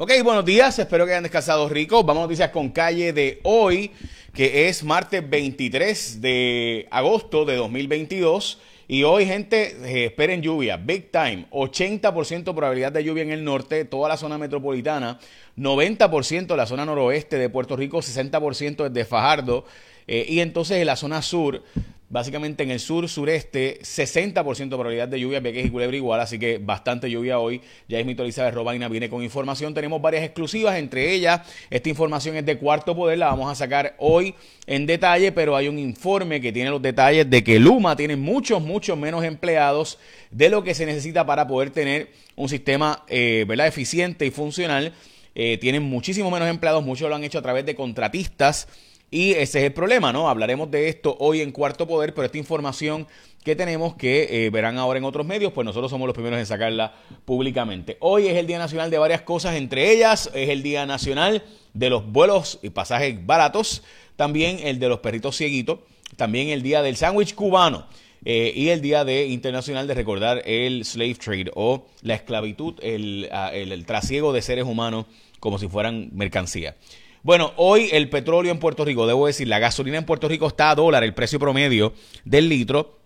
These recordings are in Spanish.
Ok, buenos días, espero que hayan descansado rico. Vamos a noticias con calle de hoy, que es martes 23 de agosto de 2022. Y hoy, gente, eh, esperen lluvia, big time. 80% probabilidad de lluvia en el norte, toda la zona metropolitana, 90% en la zona noroeste de Puerto Rico, 60% desde Fajardo. Eh, y entonces en la zona sur, Básicamente en el sur, sureste, 60% de probabilidad de lluvia, Vieques y Culebra igual, así que bastante lluvia hoy. Ya es mi Elizabeth Robaina viene con información. Tenemos varias exclusivas, entre ellas, esta información es de cuarto poder, la vamos a sacar hoy en detalle, pero hay un informe que tiene los detalles de que Luma tiene muchos, muchos menos empleados de lo que se necesita para poder tener un sistema eh, ¿verdad? eficiente y funcional. Eh, tienen muchísimo menos empleados, muchos lo han hecho a través de contratistas y ese es el problema, ¿no? Hablaremos de esto hoy en Cuarto Poder, pero esta información que tenemos que eh, verán ahora en otros medios, pues nosotros somos los primeros en sacarla públicamente. Hoy es el Día Nacional de varias cosas, entre ellas es el Día Nacional de los vuelos y pasajes baratos, también el de los perritos cieguitos, también el Día del sándwich cubano. Eh, y el Día de Internacional de recordar el slave trade o la esclavitud, el, ah, el, el trasiego de seres humanos como si fueran mercancía. Bueno, hoy el petróleo en Puerto Rico, debo decir, la gasolina en Puerto Rico está a dólar, el precio promedio del litro.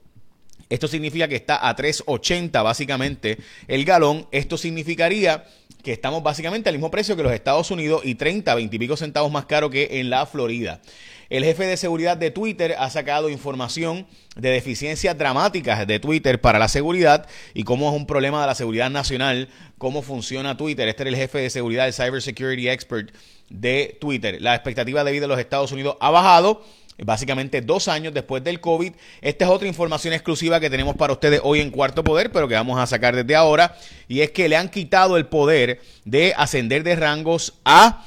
Esto significa que está a 3.80 básicamente el galón. Esto significaría que estamos básicamente al mismo precio que los Estados Unidos y 30, 20 y pico centavos más caro que en la Florida. El jefe de seguridad de Twitter ha sacado información de deficiencias dramáticas de Twitter para la seguridad y cómo es un problema de la seguridad nacional, cómo funciona Twitter. Este era el jefe de seguridad, el Cybersecurity Expert de Twitter. La expectativa de vida de los Estados Unidos ha bajado básicamente dos años después del COVID. Esta es otra información exclusiva que tenemos para ustedes hoy en Cuarto Poder, pero que vamos a sacar desde ahora, y es que le han quitado el poder de ascender de rangos a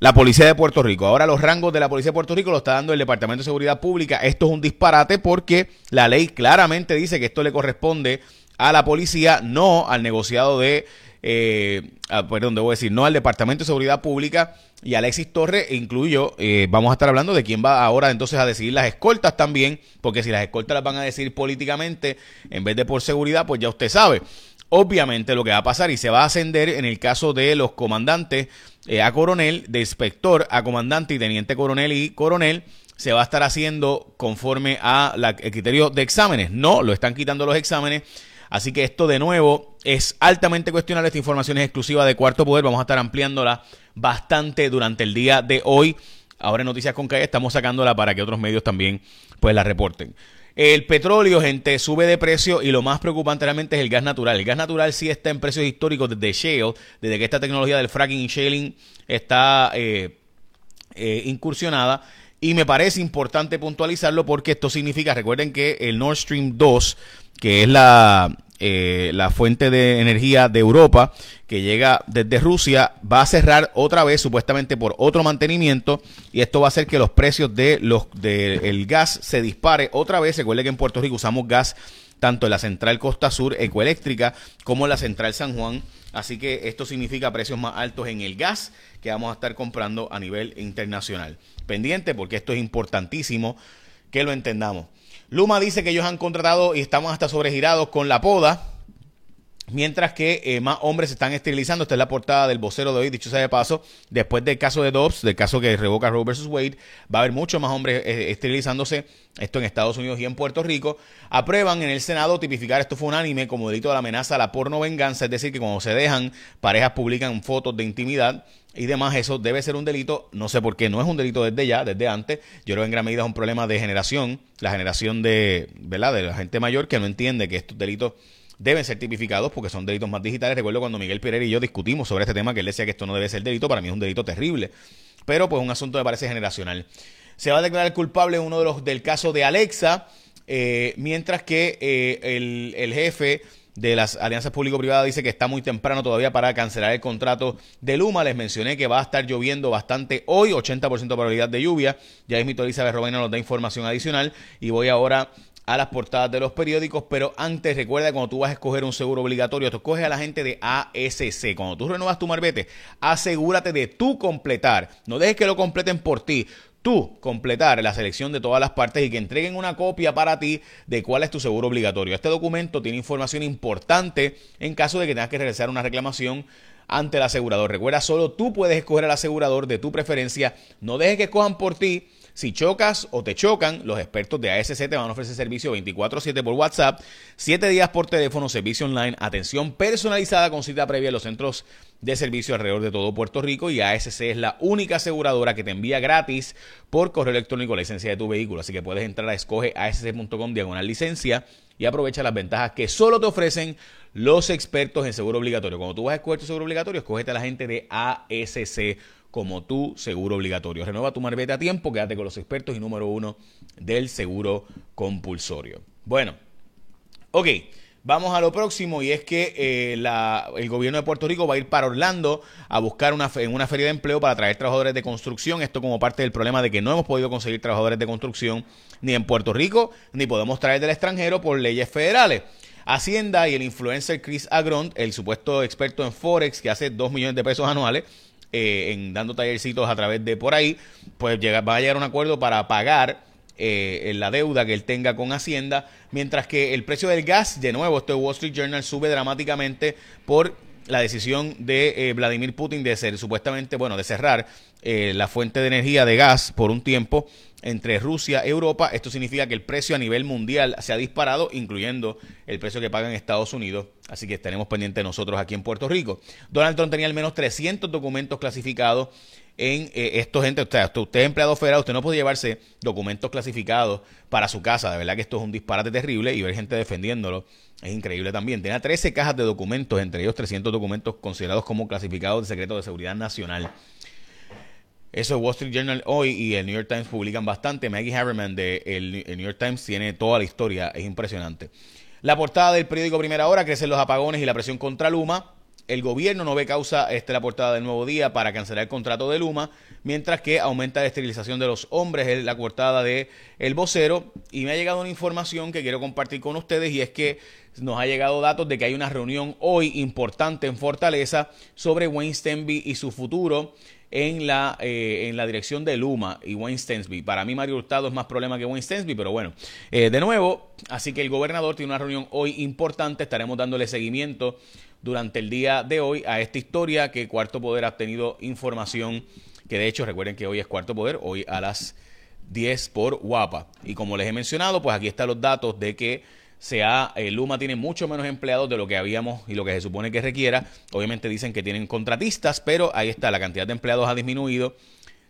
la Policía de Puerto Rico. Ahora los rangos de la Policía de Puerto Rico lo está dando el Departamento de Seguridad Pública. Esto es un disparate porque la ley claramente dice que esto le corresponde a la policía, no al negociado de, eh, perdón, debo decir, no al Departamento de Seguridad Pública y Alexis Torres incluyo, eh, vamos a estar hablando de quién va ahora entonces a decidir las escoltas también, porque si las escoltas las van a decidir políticamente en vez de por seguridad, pues ya usted sabe. Obviamente lo que va a pasar y se va a ascender en el caso de los comandantes eh, a coronel, de inspector a comandante y teniente coronel y coronel, se va a estar haciendo conforme a la, el criterio de exámenes. No, lo están quitando los exámenes. Así que esto de nuevo es altamente cuestionable. Esta información es exclusiva de Cuarto Poder. Vamos a estar ampliándola bastante durante el día de hoy. Ahora en Noticias con estamos sacándola para que otros medios también pues la reporten. El petróleo, gente, sube de precio y lo más preocupante realmente es el gas natural. El gas natural sí está en precios históricos desde shale, desde que esta tecnología del fracking y shaling está eh, eh, incursionada. Y me parece importante puntualizarlo porque esto significa, recuerden que el Nord Stream 2, que es la, eh, la fuente de energía de Europa que llega desde Rusia va a cerrar otra vez supuestamente por otro mantenimiento y esto va a hacer que los precios de los del gas se dispare otra vez. Recuerde que en Puerto Rico usamos gas tanto la central Costa Sur Ecoeléctrica como la central San Juan. Así que esto significa precios más altos en el gas que vamos a estar comprando a nivel internacional. Pendiente porque esto es importantísimo que lo entendamos. Luma dice que ellos han contratado y estamos hasta sobregirados con la poda. Mientras que eh, más hombres se están esterilizando. Esta es la portada del vocero de hoy, dicho sea de paso. Después del caso de Dobbs, del caso que revoca Roe vs. Wade, va a haber muchos más hombres eh, esterilizándose. Esto en Estados Unidos y en Puerto Rico. Aprueban en el Senado tipificar, esto fue unánime, como delito de la amenaza a la porno venganza. Es decir, que cuando se dejan, parejas publican fotos de intimidad y demás, eso debe ser un delito, no sé por qué, no es un delito desde ya, desde antes, yo creo que en gran medida es un problema de generación, la generación de, ¿verdad? de la gente mayor que no entiende que estos delitos deben ser tipificados porque son delitos más digitales. Recuerdo cuando Miguel Pereira y yo discutimos sobre este tema que él decía que esto no debe ser delito, para mí es un delito terrible, pero pues un asunto me parece generacional. Se va a declarar culpable uno de los del caso de Alexa, eh, mientras que eh, el, el jefe de las alianzas público-privadas dice que está muy temprano todavía para cancelar el contrato de Luma. Les mencioné que va a estar lloviendo bastante hoy, 80% de probabilidad de lluvia. Ya es mi Elizabeth Robena nos da información adicional y voy ahora a las portadas de los periódicos, pero antes recuerda cuando tú vas a escoger un seguro obligatorio, tú escoges a la gente de ASC. Cuando tú renuevas tu marbete, asegúrate de tú completar, no dejes que lo completen por ti tú completar la selección de todas las partes y que entreguen una copia para ti de cuál es tu seguro obligatorio. Este documento tiene información importante en caso de que tengas que realizar una reclamación ante el asegurador. Recuerda, solo tú puedes escoger al asegurador de tu preferencia. No dejes que escojan por ti. Si chocas o te chocan, los expertos de ASC te van a ofrecer servicio 24/7 por WhatsApp, 7 días por teléfono, servicio online, atención personalizada con cita previa en los centros de servicio alrededor de todo Puerto Rico y ASC es la única aseguradora que te envía gratis por correo electrónico la licencia de tu vehículo. Así que puedes entrar a escogeasc.com diagonal licencia y aprovecha las ventajas que solo te ofrecen los expertos en seguro obligatorio. Cuando tú vas a escoger tu seguro obligatorio, escógete a la gente de ASC como tu seguro obligatorio. Renueva tu marbete a tiempo, quédate con los expertos y número uno del seguro compulsorio. Bueno, ok. Vamos a lo próximo y es que eh, el gobierno de Puerto Rico va a ir para Orlando a buscar una, en una feria de empleo para traer trabajadores de construcción. Esto como parte del problema de que no hemos podido conseguir trabajadores de construcción ni en Puerto Rico ni podemos traer del extranjero por leyes federales. Hacienda y el influencer Chris Agront, el supuesto experto en Forex que hace 2 millones de pesos anuales, eh, en dando tallercitos a través de por ahí, pues llega, va a llegar a un acuerdo para pagar eh, la deuda que él tenga con Hacienda, mientras que el precio del gas, de nuevo, esto Wall Street Journal sube dramáticamente por la decisión de eh, Vladimir Putin de ser supuestamente, bueno, de cerrar eh, la fuente de energía de gas por un tiempo entre Rusia y Europa. Esto significa que el precio a nivel mundial se ha disparado, incluyendo el precio que pagan Estados Unidos. Así que estaremos pendientes nosotros aquí en Puerto Rico. Donald Trump tenía al menos 300 documentos clasificados en eh, esto, gente. Usted, usted es empleado federal, usted no puede llevarse documentos clasificados para su casa. De verdad que esto es un disparate terrible y ver gente defendiéndolo es increíble también. Tenía 13 cajas de documentos, entre ellos 300 documentos considerados como clasificados de secreto de seguridad nacional. Eso es Wall Street Journal hoy y el New York Times publican bastante. Maggie Haberman de el New York Times tiene toda la historia, es impresionante. La portada del periódico Primera Hora, crecen los apagones y la presión contra Luma el gobierno no ve causa, esta la portada del nuevo día, para cancelar el contrato de Luma, mientras que aumenta la esterilización de los hombres, es la portada de El Vocero, y me ha llegado una información que quiero compartir con ustedes, y es que nos ha llegado datos de que hay una reunión hoy importante en Fortaleza sobre Wayne Stenby y su futuro en la, eh, en la dirección de Luma y Wayne Stensby. Para mí Mario Hurtado es más problema que Wayne Stensby, pero bueno, eh, de nuevo, así que el gobernador tiene una reunión hoy importante, estaremos dándole seguimiento durante el día de hoy a esta historia que Cuarto Poder ha obtenido información que de hecho recuerden que hoy es Cuarto Poder, hoy a las 10 por Guapa. Y como les he mencionado, pues aquí están los datos de que sea eh, Luma tiene mucho menos empleados de lo que habíamos y lo que se supone que requiera. Obviamente dicen que tienen contratistas, pero ahí está, la cantidad de empleados ha disminuido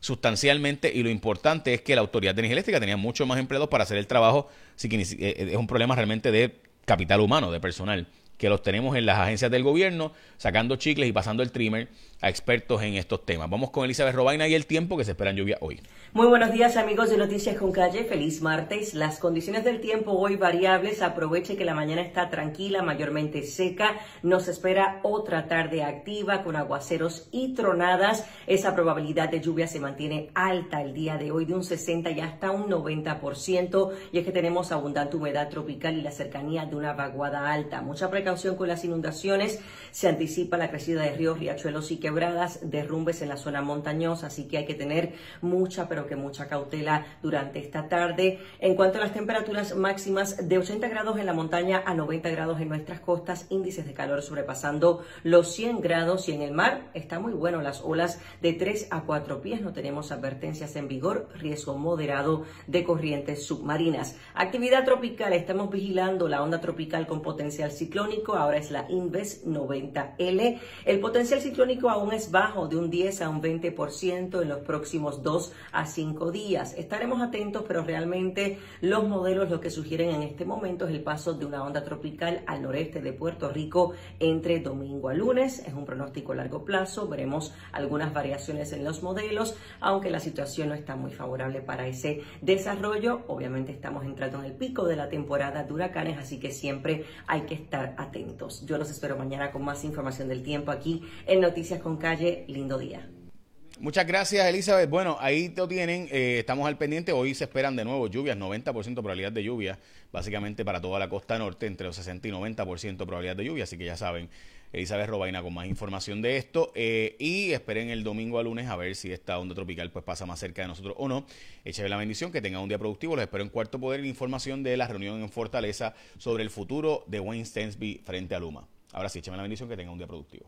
sustancialmente y lo importante es que la Autoridad de Energía Eléctrica tenía mucho más empleados para hacer el trabajo, así que eh, es un problema realmente de capital humano, de personal que los tenemos en las agencias del gobierno, sacando chicles y pasando el trimmer a expertos en estos temas. Vamos con Elizabeth Robaina y el tiempo que se espera en lluvia hoy. Muy buenos días amigos de Noticias con Calle, feliz martes. Las condiciones del tiempo hoy variables, aproveche que la mañana está tranquila, mayormente seca. Nos espera otra tarde activa con aguaceros y tronadas. Esa probabilidad de lluvia se mantiene alta el día de hoy de un 60 y hasta un 90% y es que tenemos abundante humedad tropical y la cercanía de una vaguada alta. Mucha precaución con las inundaciones. Se anticipa la crecida de ríos, riachuelos y que quebradas, derrumbes en la zona montañosa, así que hay que tener mucha, que mucha cautela durante esta tarde. En cuanto a las temperaturas máximas, de 80 grados en la montaña a 90 grados en nuestras costas, índices de calor sobrepasando los 100 grados y en el mar está muy bueno, las olas de 3 a 4 pies, no tenemos advertencias en vigor, riesgo moderado de corrientes submarinas. Actividad tropical, estamos vigilando la onda tropical con potencial ciclónico, ahora es la Inves 90L. El potencial ciclónico aún es bajo de un 10 a un 20% en los próximos 2 a 5 días. Estaremos atentos, pero realmente los modelos lo que sugieren en este momento es el paso de una onda tropical al noreste de Puerto Rico entre domingo a lunes. Es un pronóstico a largo plazo. Veremos algunas variaciones en los modelos, aunque la situación no está muy favorable para ese desarrollo. Obviamente estamos entrando en el pico de la temporada de huracanes, así que siempre hay que estar atentos. Yo los espero mañana con más información del tiempo aquí en Noticias con calle. Lindo día. Muchas gracias, Elizabeth. Bueno, ahí lo tienen. Eh, estamos al pendiente. Hoy se esperan de nuevo lluvias, 90% probabilidad de lluvia, básicamente para toda la costa norte, entre los 60 y 90% probabilidad de lluvia. Así que ya saben, Elizabeth Robaina con más información de esto. Eh, y esperen el domingo a lunes a ver si esta onda tropical pues pasa más cerca de nosotros o no. Échale la bendición, que tengan un día productivo. Los espero en Cuarto Poder. Información de la reunión en Fortaleza sobre el futuro de Wayne Stensby frente a Luma. Ahora sí, échame la bendición, que tengan un día productivo.